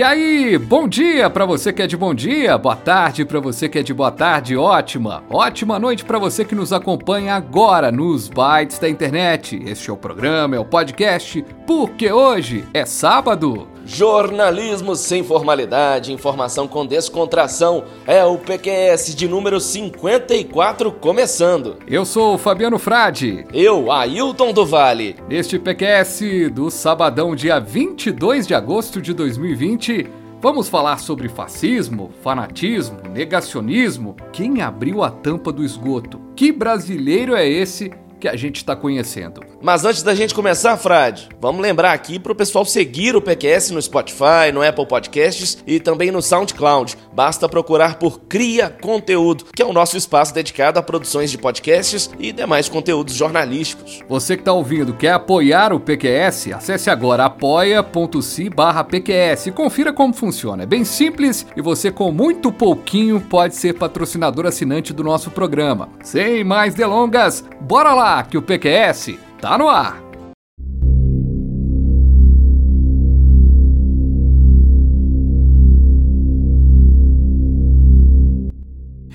E aí, bom dia para você que é de bom dia, boa tarde para você que é de boa tarde, ótima, ótima noite para você que nos acompanha agora nos bytes da internet. Este é o programa, é o podcast, porque hoje é sábado. Jornalismo sem formalidade, informação com descontração, é o PQS de número 54 começando. Eu sou o Fabiano Frade. Eu, Ailton do Vale. Neste PQS do sabadão, dia 22 de agosto de 2020, vamos falar sobre fascismo, fanatismo, negacionismo. Quem abriu a tampa do esgoto? Que brasileiro é esse que a gente está conhecendo. Mas antes da gente começar, Frade, vamos lembrar aqui para o pessoal seguir o PQS no Spotify, no Apple Podcasts e também no SoundCloud. Basta procurar por Cria Conteúdo, que é o nosso espaço dedicado a produções de podcasts e demais conteúdos jornalísticos. Você que está ouvindo quer apoiar o PQS? Acesse agora apoia.se PQS e confira como funciona. É bem simples e você com muito pouquinho pode ser patrocinador assinante do nosso programa. Sem mais delongas, bora lá! que o PQS tá no ar.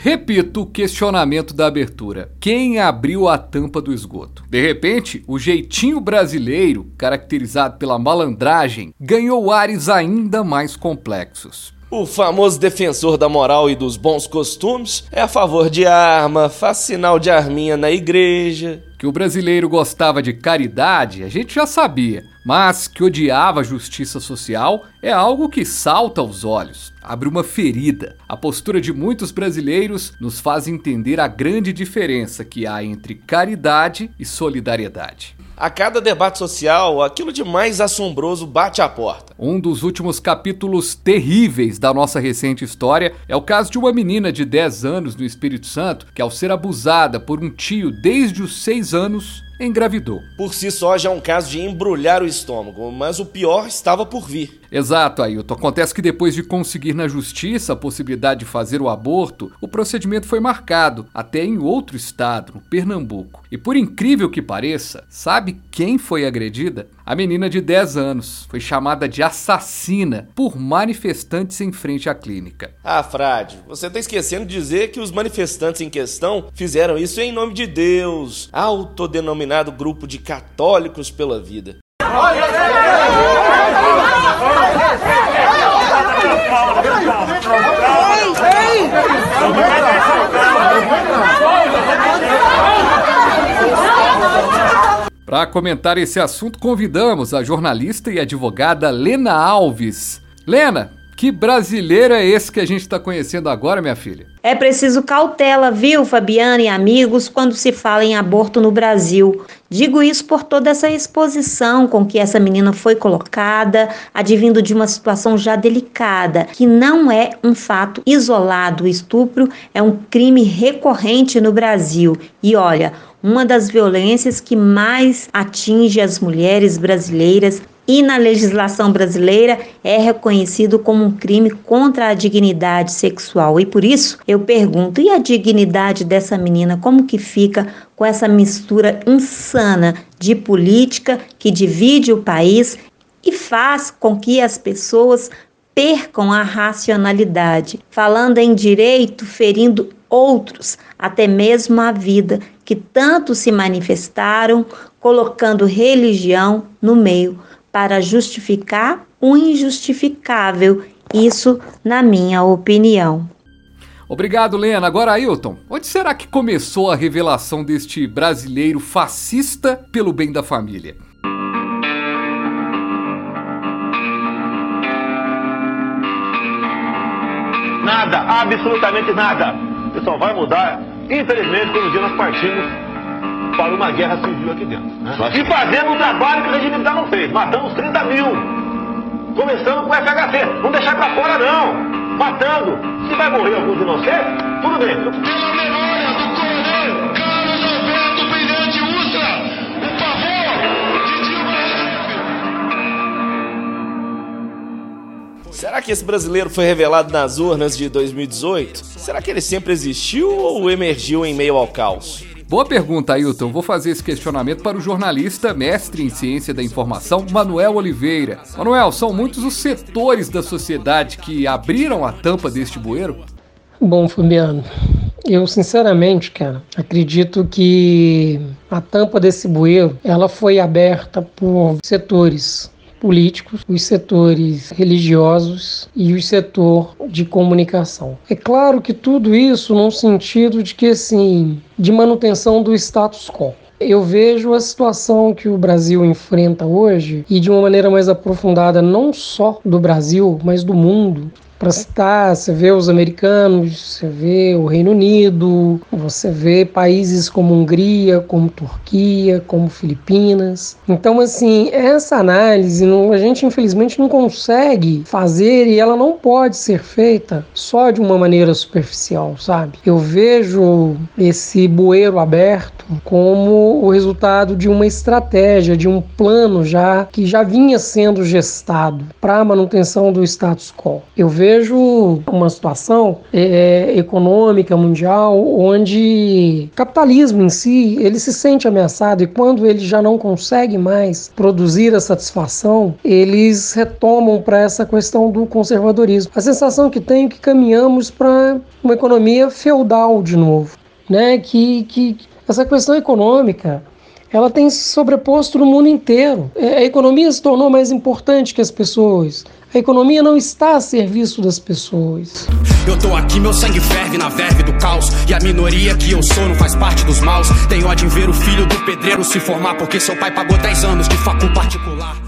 Repito o questionamento da abertura: quem abriu a tampa do esgoto? De repente, o jeitinho brasileiro, caracterizado pela malandragem, ganhou ares ainda mais complexos. O famoso defensor da moral e dos bons costumes é a favor de arma, faz sinal de arminha na igreja. Que o brasileiro gostava de caridade, a gente já sabia, mas que odiava a justiça social é algo que salta aos olhos, abre uma ferida. A postura de muitos brasileiros nos faz entender a grande diferença que há entre caridade e solidariedade. A cada debate social, aquilo de mais assombroso bate à porta. Um dos últimos capítulos terríveis da nossa recente história é o caso de uma menina de 10 anos no Espírito Santo que, ao ser abusada por um tio desde os 6 anos, engravidou. Por si só já é um caso de embrulhar o estômago, mas o pior estava por vir. Exato, Ailton. Acontece que depois de conseguir na justiça a possibilidade de fazer o aborto, o procedimento foi marcado, até em outro estado, no Pernambuco. E por incrível que pareça, sabe quem foi agredida? A menina de 10 anos foi chamada de assassina por manifestantes em frente à clínica. Ah, Frade, você está esquecendo de dizer que os manifestantes em questão fizeram isso em nome de Deus, autodenominado grupo de católicos pela vida. Para comentar esse assunto, convidamos a jornalista e advogada Lena Alves. Lena, que brasileiro é esse que a gente está conhecendo agora, minha filha? É preciso cautela, viu, Fabiana e amigos, quando se fala em aborto no Brasil. Digo isso por toda essa exposição com que essa menina foi colocada, advindo de uma situação já delicada, que não é um fato isolado. O estupro é um crime recorrente no Brasil. E olha, uma das violências que mais atinge as mulheres brasileiras e na legislação brasileira é reconhecido como um crime contra a dignidade sexual. E por isso eu pergunto: e a dignidade dessa menina como que fica com essa mistura insana de política que divide o país e faz com que as pessoas percam a racionalidade, falando em direito, ferindo outros, até mesmo a vida, que tanto se manifestaram, colocando religião no meio para justificar o injustificável, isso na minha opinião. Obrigado, Lena. Agora, Ailton, onde será que começou a revelação deste brasileiro fascista pelo bem da família? Nada, absolutamente nada. Isso só vai mudar, infelizmente, quando um dia nós partimos para uma guerra civil aqui dentro. Né? E fazendo um trabalho que o regime militar não fez. Matamos 30 mil. Começando com o FHC. Não deixar para fora, não. Matando. Se vai morrer alguns inocentes, tudo bem. Pela memória do coronel Carlos Alberto Brilhante Ustra, o favor de Dilma Será que esse brasileiro foi revelado nas urnas de 2018? Será que ele sempre existiu ou emergiu em meio ao caos? Boa pergunta, Ailton. Vou fazer esse questionamento para o jornalista, mestre em ciência da informação, Manuel Oliveira. Manuel, são muitos os setores da sociedade que abriram a tampa deste bueiro? Bom, Fabiano, eu sinceramente, cara, acredito que a tampa desse bueiro, ela foi aberta por setores políticos, os setores religiosos e o setor de comunicação. É claro que tudo isso num sentido de que assim, de manutenção do status quo. Eu vejo a situação que o Brasil enfrenta hoje e de uma maneira mais aprofundada, não só do Brasil, mas do mundo, para citar, você vê os americanos, você vê o Reino Unido, você vê países como Hungria, como Turquia, como Filipinas. Então, assim, essa análise não, a gente infelizmente não consegue fazer e ela não pode ser feita só de uma maneira superficial, sabe? Eu vejo esse bueiro aberto como o resultado de uma estratégia, de um plano já que já vinha sendo gestado para a manutenção do status quo. Eu vejo uma situação é, é, econômica mundial onde o capitalismo em si ele se sente ameaçado e quando ele já não consegue mais produzir a satisfação, eles retomam para essa questão do conservadorismo. A sensação que tenho é que caminhamos para uma economia feudal de novo, né? Que, que essa questão econômica ela tem se sobreposto no mundo inteiro. É, a economia se tornou mais importante que as pessoas. A economia não está a serviço das pessoas. Eu tô aqui, meu sangue ferve na verve do caos. E a minoria que eu sou não faz parte dos maus. Tenho ódio em ver o filho do pedreiro se formar, porque seu pai pagou 10 anos de facul particular.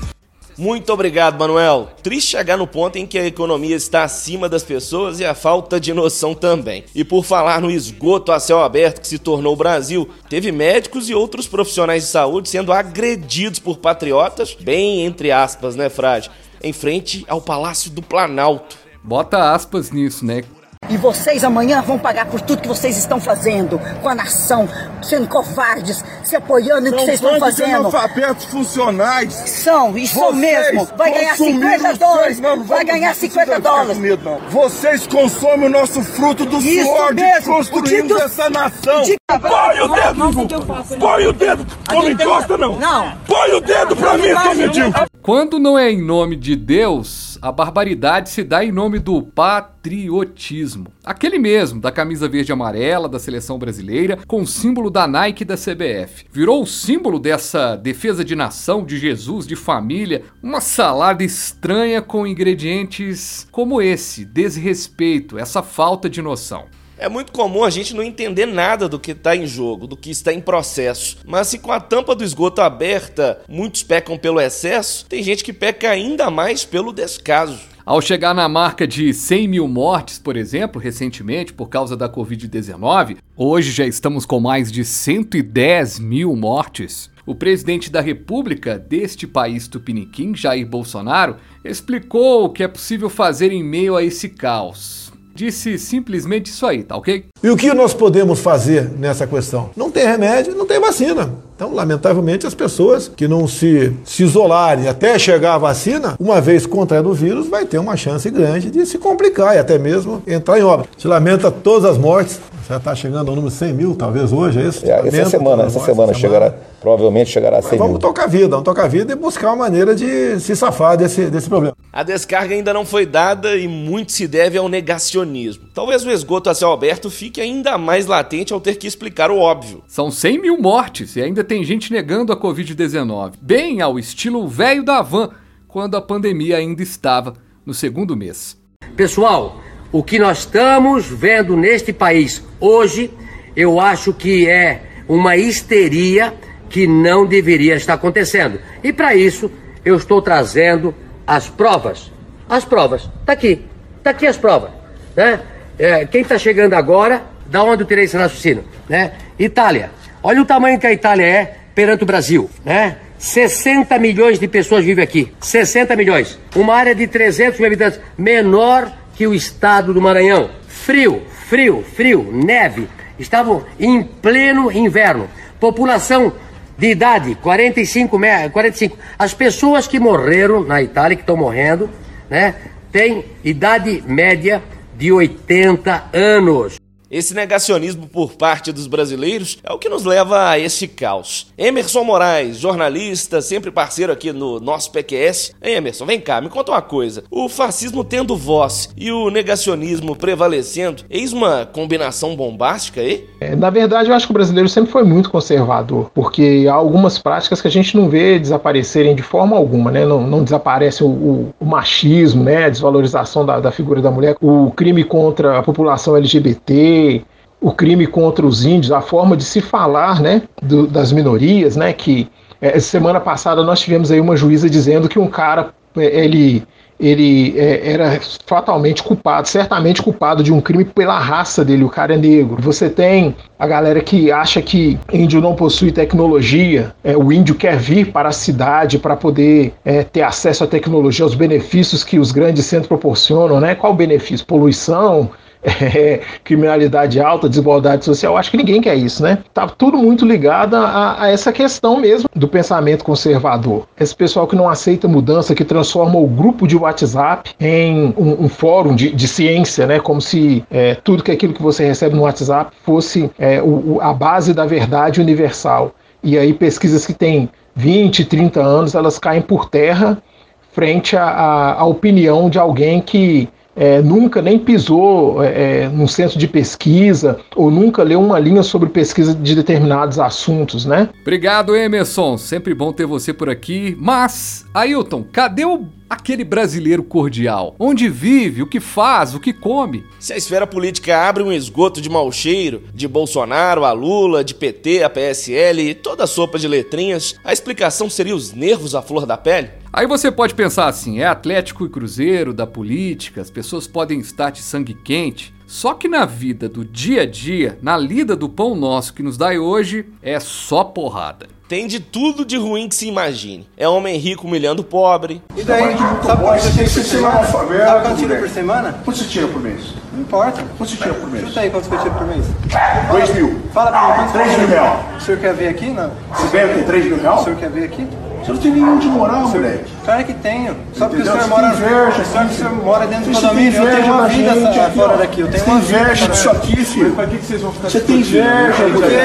Muito obrigado, Manuel. Triste chegar no ponto em que a economia está acima das pessoas e a falta de noção também. E por falar no esgoto a céu aberto que se tornou o Brasil, teve médicos e outros profissionais de saúde sendo agredidos por patriotas, bem entre aspas, né, Frade? em frente ao Palácio do Planalto. Bota aspas nisso, né? E vocês amanhã vão pagar por tudo que vocês estão fazendo com a nação, sendo covardes, se apoiando no que vocês estão fazendo. São funcionais. São, e são mesmo. Vai ganhar 50 dólares. Não, vai ganhar 50 dólares. Medo. Vocês consomem o nosso fruto do Isso suor mesmo. de construirmos essa nação. De... Põe o dedo! Põe o dedo! Não me encosta, não! Não! Põe o dedo pra mim, seu medíocre! Quando não é em nome de Deus, a barbaridade se dá em nome do patriotismo. Aquele mesmo, da camisa verde e amarela da seleção brasileira, com o símbolo da Nike e da CBF. Virou o símbolo dessa defesa de nação, de Jesus, de família, uma salada estranha com ingredientes como esse, desrespeito, essa falta de noção. É muito comum a gente não entender nada do que está em jogo, do que está em processo. Mas se com a tampa do esgoto aberta muitos pecam pelo excesso, tem gente que peca ainda mais pelo descaso. Ao chegar na marca de 100 mil mortes, por exemplo, recentemente por causa da Covid-19, hoje já estamos com mais de 110 mil mortes. O presidente da República deste país tupiniquim, Jair Bolsonaro, explicou o que é possível fazer em meio a esse caos disse simplesmente isso aí, tá ok? E o que nós podemos fazer nessa questão? Não tem remédio, não tem vacina. Então, lamentavelmente, as pessoas que não se, se isolarem até chegar a vacina, uma vez contraindo o vírus, vai ter uma chance grande de se complicar e até mesmo entrar em obra. Se lamenta todas as mortes, já está chegando ao número de 100 mil, talvez hoje, é isso? É, essa semana, essa semana, chegará, provavelmente chegará a 100 Mas vamos mil. tocar a vida, vamos tocar a vida e buscar uma maneira de se safar desse, desse problema. A descarga ainda não foi dada e muito se deve ao negacionismo. Talvez o esgoto a céu aberto fique ainda mais latente ao ter que explicar o óbvio. São 100 mil mortes e ainda tem gente negando a Covid-19, bem ao estilo velho da van, quando a pandemia ainda estava no segundo mês. Pessoal, o que nós estamos vendo neste país hoje, eu acho que é uma histeria que não deveria estar acontecendo. E para isso, eu estou trazendo as provas. As provas. Tá aqui. Tá aqui as provas. Né? É, quem está chegando agora, da onde eu tirei esse raciocínio? Né? Itália. Olha o tamanho que a Itália é perante o Brasil. Né? 60 milhões de pessoas vivem aqui. 60 milhões. Uma área de 300 mil habitantes. Menor que o estado do Maranhão. Frio, frio, frio, neve. Estavam em pleno inverno. População de idade 45, 45. As pessoas que morreram na Itália, que estão morrendo, né, têm idade média de 80 anos. Esse negacionismo por parte dos brasileiros é o que nos leva a esse caos. Emerson Moraes, jornalista, sempre parceiro aqui no nosso PQS. Ei, Emerson, vem cá, me conta uma coisa. O fascismo tendo voz e o negacionismo prevalecendo, eis uma combinação bombástica aí? É, na verdade, eu acho que o brasileiro sempre foi muito conservador, porque há algumas práticas que a gente não vê desaparecerem de forma alguma, né? Não, não desaparece o, o, o machismo, né? A desvalorização da, da figura da mulher, o crime contra a população LGBT, o crime contra os índios, a forma de se falar né, do, das minorias, né, que é, semana passada nós tivemos aí uma juíza dizendo que um cara é, ele ele é, era fatalmente culpado, certamente culpado de um crime pela raça dele, o cara é negro. Você tem a galera que acha que índio não possui tecnologia, é, o índio quer vir para a cidade para poder é, ter acesso à tecnologia, aos benefícios que os grandes centros proporcionam, né? Qual benefício? Poluição, é, criminalidade alta, desigualdade social, acho que ninguém quer isso, né? Tá tudo muito ligado a, a, essa questão mesmo do pensamento conservador. Esse pessoal que não aceita mudança, que transforma o grupo de WhatsApp em um, um fórum de, de, ciência, né? Como se é, tudo que aquilo que você recebe no WhatsApp fosse é, o, a base da verdade universal. E aí pesquisas que têm 20, 30 anos, elas caem por terra frente à opinião de alguém que é, nunca nem pisou é, é, num centro de pesquisa ou nunca leu uma linha sobre pesquisa de determinados assuntos, né? Obrigado, Emerson. Sempre bom ter você por aqui. Mas, Ailton, cadê o aquele brasileiro cordial? Onde vive, o que faz, o que come? Se a esfera política abre um esgoto de mau cheiro, de Bolsonaro a Lula, de PT a PSL, toda a sopa de letrinhas, a explicação seria os nervos à flor da pele? Aí você pode pensar assim: é Atlético e Cruzeiro da política, as pessoas podem estar de sangue quente. Só que na vida do dia a dia, na lida do pão nosso que nos dá hoje, é só porrada. Tem de tudo de ruim que se imagine. É homem rico humilhando o pobre. E daí, sabe quanto você tira por semana? Sabe quanto tira por semana? Quanto você tira por mês? Não importa. Quanto você tira por mês? Chuta aí quanto você tira por mês. 2 mil. Fala pra mim, quanto 3 mil real. O senhor quer ver aqui, não? Você ganha o quê? 3 mil real? O senhor quer ver aqui? Você não tem nenhum de moral, moleque. Claro que tenho. Só porque o senhor Você mora. tem inveja, Só que o senhor mora dentro do condomínio. Eu inveja tenho uma da vida gente fora daqui. Eu tenho Você uma inveja disso aqui, filho. Pra que, que vocês vão ficar Você tem inveja,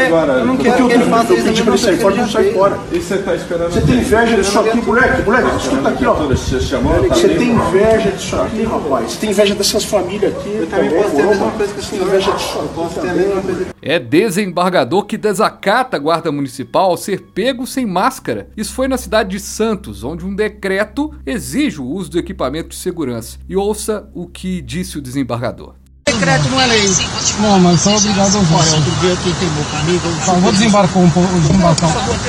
agora. eu não quero eu que ele faça eu isso pedi na pra ele sair fora, não sai fora. E você tá esperando Você tem inveja disso aqui, moleque, moleque, escuta aqui, ó. Você tá tem inveja disso aqui, rapaz. Você tem inveja dessas famílias aqui. Eu também posso ter a mesma coisa que o Você tem senhor. inveja disso aqui. Posso ter a mesma coisa É desembargador que desacata a guarda municipal ao ser pego sem máscara. Isso foi na cidade de Santos, onde um decreto exige o uso do equipamento de segurança. E ouça o que disse o desembargador. Decreto não é lei. Não, mas são obrigados a usar. Outro dia que queimou comigo. Tá, vou desembarcar um pouco. Desembarcar um pouco.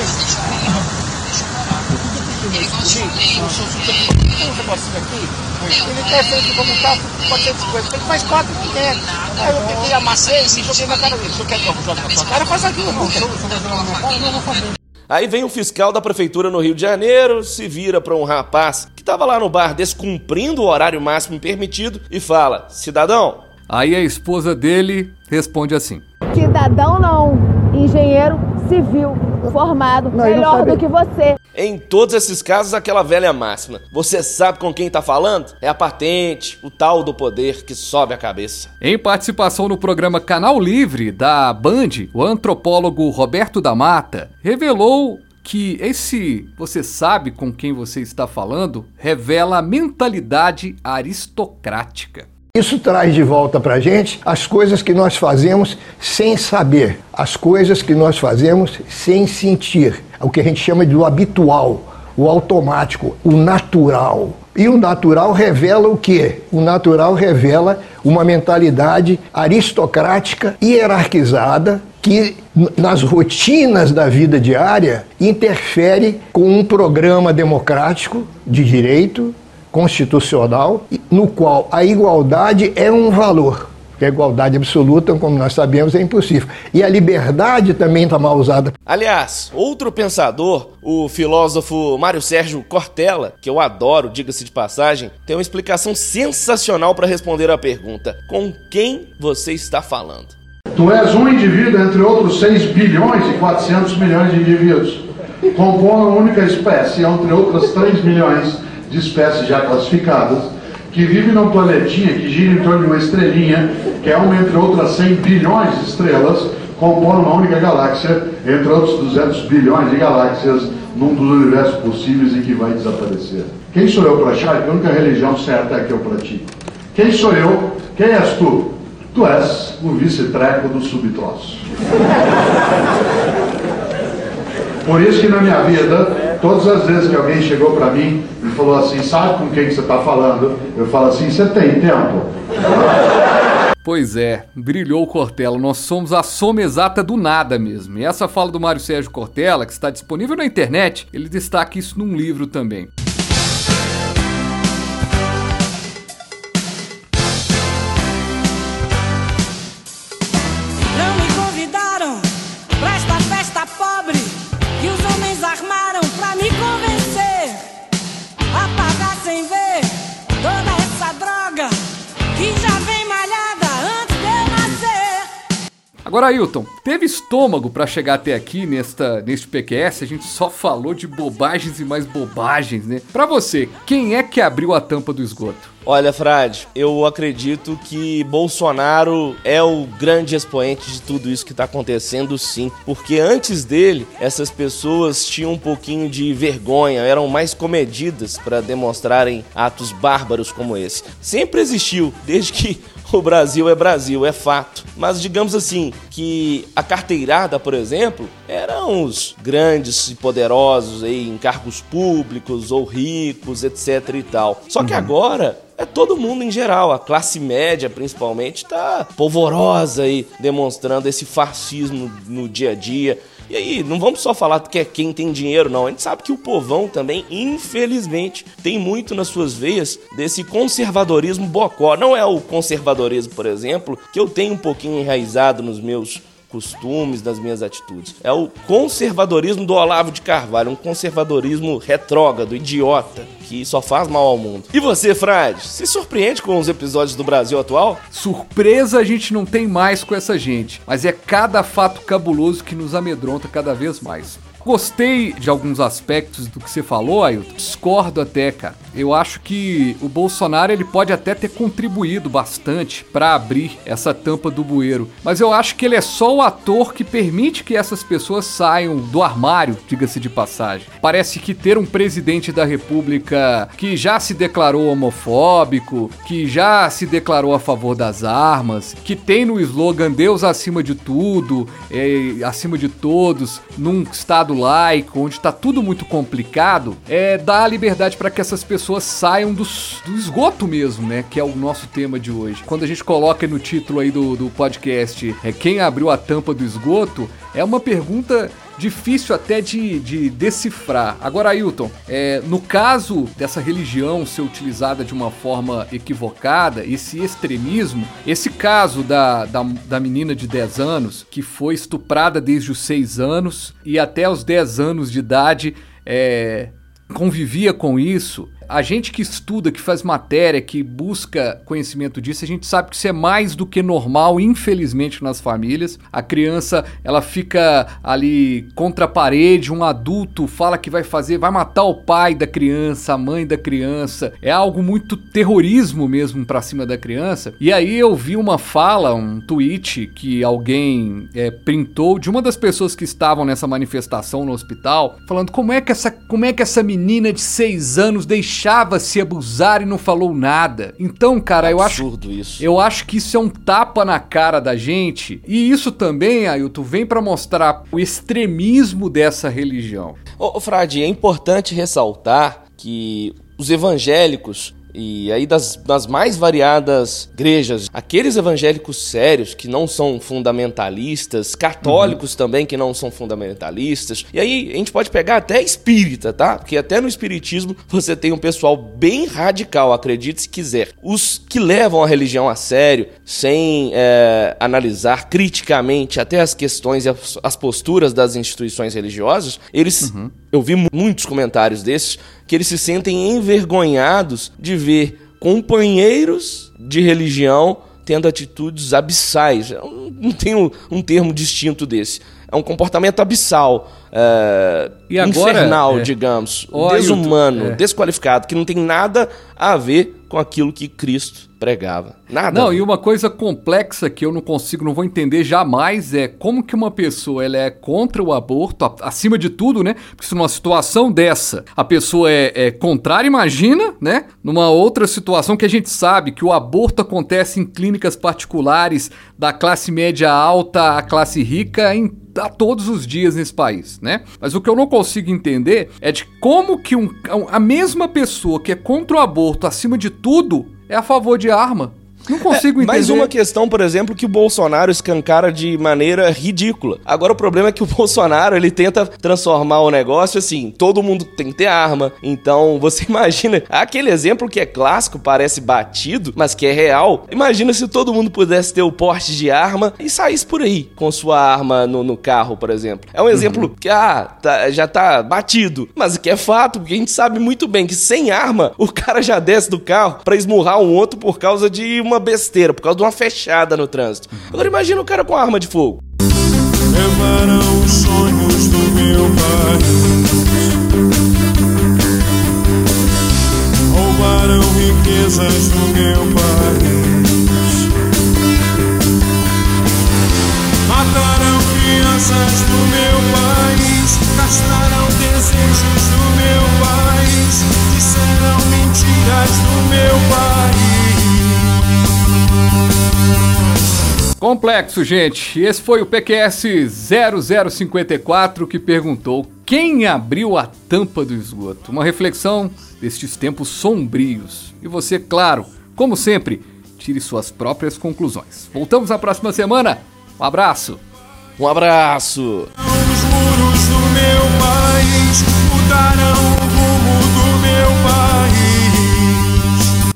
Ele quer feito como tá, pode ser coisa. Ele faz 4 que quer. Aí eu peguei, amassei e joguei na cara dele. Se eu quer que eu jogue na sua cara, faz aquilo. Não, se eu vou jogar na minha cara, eu não vou fazer. Aí vem o fiscal da prefeitura no Rio de Janeiro, se vira para um rapaz que tava lá no bar descumprindo o horário máximo permitido e fala: Cidadão. Aí a esposa dele responde assim: Cidadão não, engenheiro civil, formado, melhor do que você. Em todos esses casos, aquela velha máxima. Você sabe com quem tá falando? É a patente, o tal do poder que sobe a cabeça. Em participação no programa Canal Livre da Band, o antropólogo Roberto da Mata revelou que esse você sabe com quem você está falando revela a mentalidade aristocrática. Isso traz de volta para a gente as coisas que nós fazemos sem saber, as coisas que nós fazemos sem sentir, o que a gente chama de habitual, o automático, o natural. E o natural revela o quê? O natural revela uma mentalidade aristocrática, hierarquizada, que nas rotinas da vida diária interfere com um programa democrático de direito, constitucional, no qual a igualdade é um valor. Porque a igualdade absoluta, como nós sabemos, é impossível. E a liberdade também está mal usada. Aliás, outro pensador, o filósofo Mário Sérgio Cortella, que eu adoro, diga-se de passagem, tem uma explicação sensacional para responder à pergunta: com quem você está falando? Tu és um indivíduo entre outros 6 bilhões e 400 milhões de indivíduos, compondo uma única espécie, entre outras 3 milhões de espécies já classificadas, que vive num planetinha que gira em torno de uma estrelinha, que é uma entre outras 100 bilhões de estrelas, compõe uma única galáxia, entre outros 200 bilhões de galáxias, num dos universos possíveis em que vai desaparecer. Quem sou eu para achar que a única religião certa é a que eu pratico? Quem sou eu? Quem és tu? Tu és o vice-treco do subtroço. Por isso que na minha vida, todas as vezes que alguém chegou para mim e falou assim, sabe com quem que você está falando? Eu falo assim, você tem tempo? Pois é, brilhou o Cortella. Nós somos a soma exata do nada mesmo. E essa fala do Mário Sérgio Cortella, que está disponível na internet, ele destaca isso num livro também. Agora, Ailton, teve estômago para chegar até aqui nesta, neste PQS? A gente só falou de bobagens e mais bobagens, né? Pra você, quem é que abriu a tampa do esgoto? Olha, Frade, eu acredito que Bolsonaro é o grande expoente de tudo isso que está acontecendo, sim. Porque antes dele, essas pessoas tinham um pouquinho de vergonha, eram mais comedidas para demonstrarem atos bárbaros como esse. Sempre existiu, desde que o Brasil é Brasil, é fato. Mas digamos assim, que a carteirada, por exemplo, eram os grandes e poderosos aí em cargos públicos ou ricos, etc e tal. Só que agora é todo mundo em geral, a classe média principalmente está polvorosa aí demonstrando esse fascismo no dia a dia. E aí, não vamos só falar que é quem tem dinheiro, não. A gente sabe que o povão também, infelizmente, tem muito nas suas veias desse conservadorismo bocó. Não é o conservadorismo, por exemplo, que eu tenho um pouquinho enraizado nos meus costumes, das minhas atitudes. É o conservadorismo do Olavo de Carvalho, um conservadorismo retrógrado, idiota, que só faz mal ao mundo. E você, Frade, se surpreende com os episódios do Brasil atual? Surpresa a gente não tem mais com essa gente, mas é cada fato cabuloso que nos amedronta cada vez mais. Gostei de alguns aspectos do que você falou, Ailton. Discordo até, cara. Eu acho que o Bolsonaro ele pode até ter contribuído bastante para abrir essa tampa do bueiro, mas eu acho que ele é só o ator que permite que essas pessoas saiam do armário, diga-se de passagem. Parece que ter um presidente da República que já se declarou homofóbico, que já se declarou a favor das armas, que tem no slogan Deus acima de tudo, é, acima de todos, num estado laico, onde tá tudo muito complicado, é dar a liberdade para que essas pessoas saiam dos, do esgoto mesmo, né? Que é o nosso tema de hoje. Quando a gente coloca no título aí do, do podcast é quem abriu a tampa do esgoto, é uma pergunta difícil até de, de decifrar. Agora, Ailton, é, no caso dessa religião ser utilizada de uma forma equivocada, esse extremismo, esse caso da, da, da menina de 10 anos, que foi estuprada desde os 6 anos e até os 10 anos de idade, é, convivia com isso. A gente que estuda, que faz matéria, que busca conhecimento disso, a gente sabe que isso é mais do que normal, infelizmente, nas famílias. A criança, ela fica ali contra a parede, um adulto fala que vai fazer, vai matar o pai da criança, a mãe da criança. É algo muito terrorismo mesmo pra cima da criança. E aí eu vi uma fala, um tweet que alguém é, printou de uma das pessoas que estavam nessa manifestação no hospital, falando como é que essa, como é que essa menina de 6 anos deixou deixava-se abusar e não falou nada. Então, cara, eu acho. Absurdo isso. Eu acho que isso é um tapa na cara da gente. E isso também, Ailton, vem para mostrar o extremismo dessa religião. Ô Frade, é importante ressaltar que os evangélicos e aí das, das mais variadas igrejas, aqueles evangélicos sérios que não são fundamentalistas, católicos uhum. também que não são fundamentalistas. E aí a gente pode pegar até espírita, tá? Porque até no espiritismo você tem um pessoal bem radical, acredite se quiser. Os que levam a religião a sério, sem é, analisar criticamente até as questões e as, as, posturas das instituições religiosas, eles uhum. Eu vi muitos comentários desses que eles se sentem envergonhados de ver companheiros de religião tendo atitudes abissais. Eu não tenho um termo distinto desse. É um comportamento abissal, é, agora, infernal, é, digamos, desumano, é. desqualificado, que não tem nada a ver com aquilo que Cristo pregava. Nada. Não, e uma coisa complexa que eu não consigo, não vou entender jamais é como que uma pessoa ela é contra o aborto, acima de tudo, né? Porque se numa situação dessa a pessoa é, é contrária, imagina, né? Numa outra situação que a gente sabe que o aborto acontece em clínicas particulares da classe média alta à classe rica em a todos os dias nesse país, né? Mas o que eu não consigo entender é de como que um, a mesma pessoa que é contra o aborto acima de tudo é a favor de arma. Não consigo é, entender. Mais uma questão, por exemplo, que o Bolsonaro escancara de maneira ridícula. Agora o problema é que o Bolsonaro, ele tenta transformar o negócio assim, todo mundo tem que ter arma. Então, você imagina, aquele exemplo que é clássico, parece batido, mas que é real. Imagina se todo mundo pudesse ter o porte de arma e saísse por aí com sua arma no, no carro, por exemplo. É um exemplo uhum. que, ah, tá, já tá batido, mas que é fato, porque a gente sabe muito bem que sem arma, o cara já desce do carro para esmurrar um outro por causa de uma uma besteira, por causa de uma fechada no trânsito. Agora imagina o cara com arma de fogo. Levaram os sonhos do meu país. Roubaram riquezas do meu país. Mataram crianças do meu Complexo, gente. Esse foi o PQS 0054 que perguntou quem abriu a tampa do esgoto. Uma reflexão destes tempos sombrios. E você, claro, como sempre, tire suas próprias conclusões. Voltamos na próxima semana. Um abraço. Um abraço. Os muros do meu país mudaram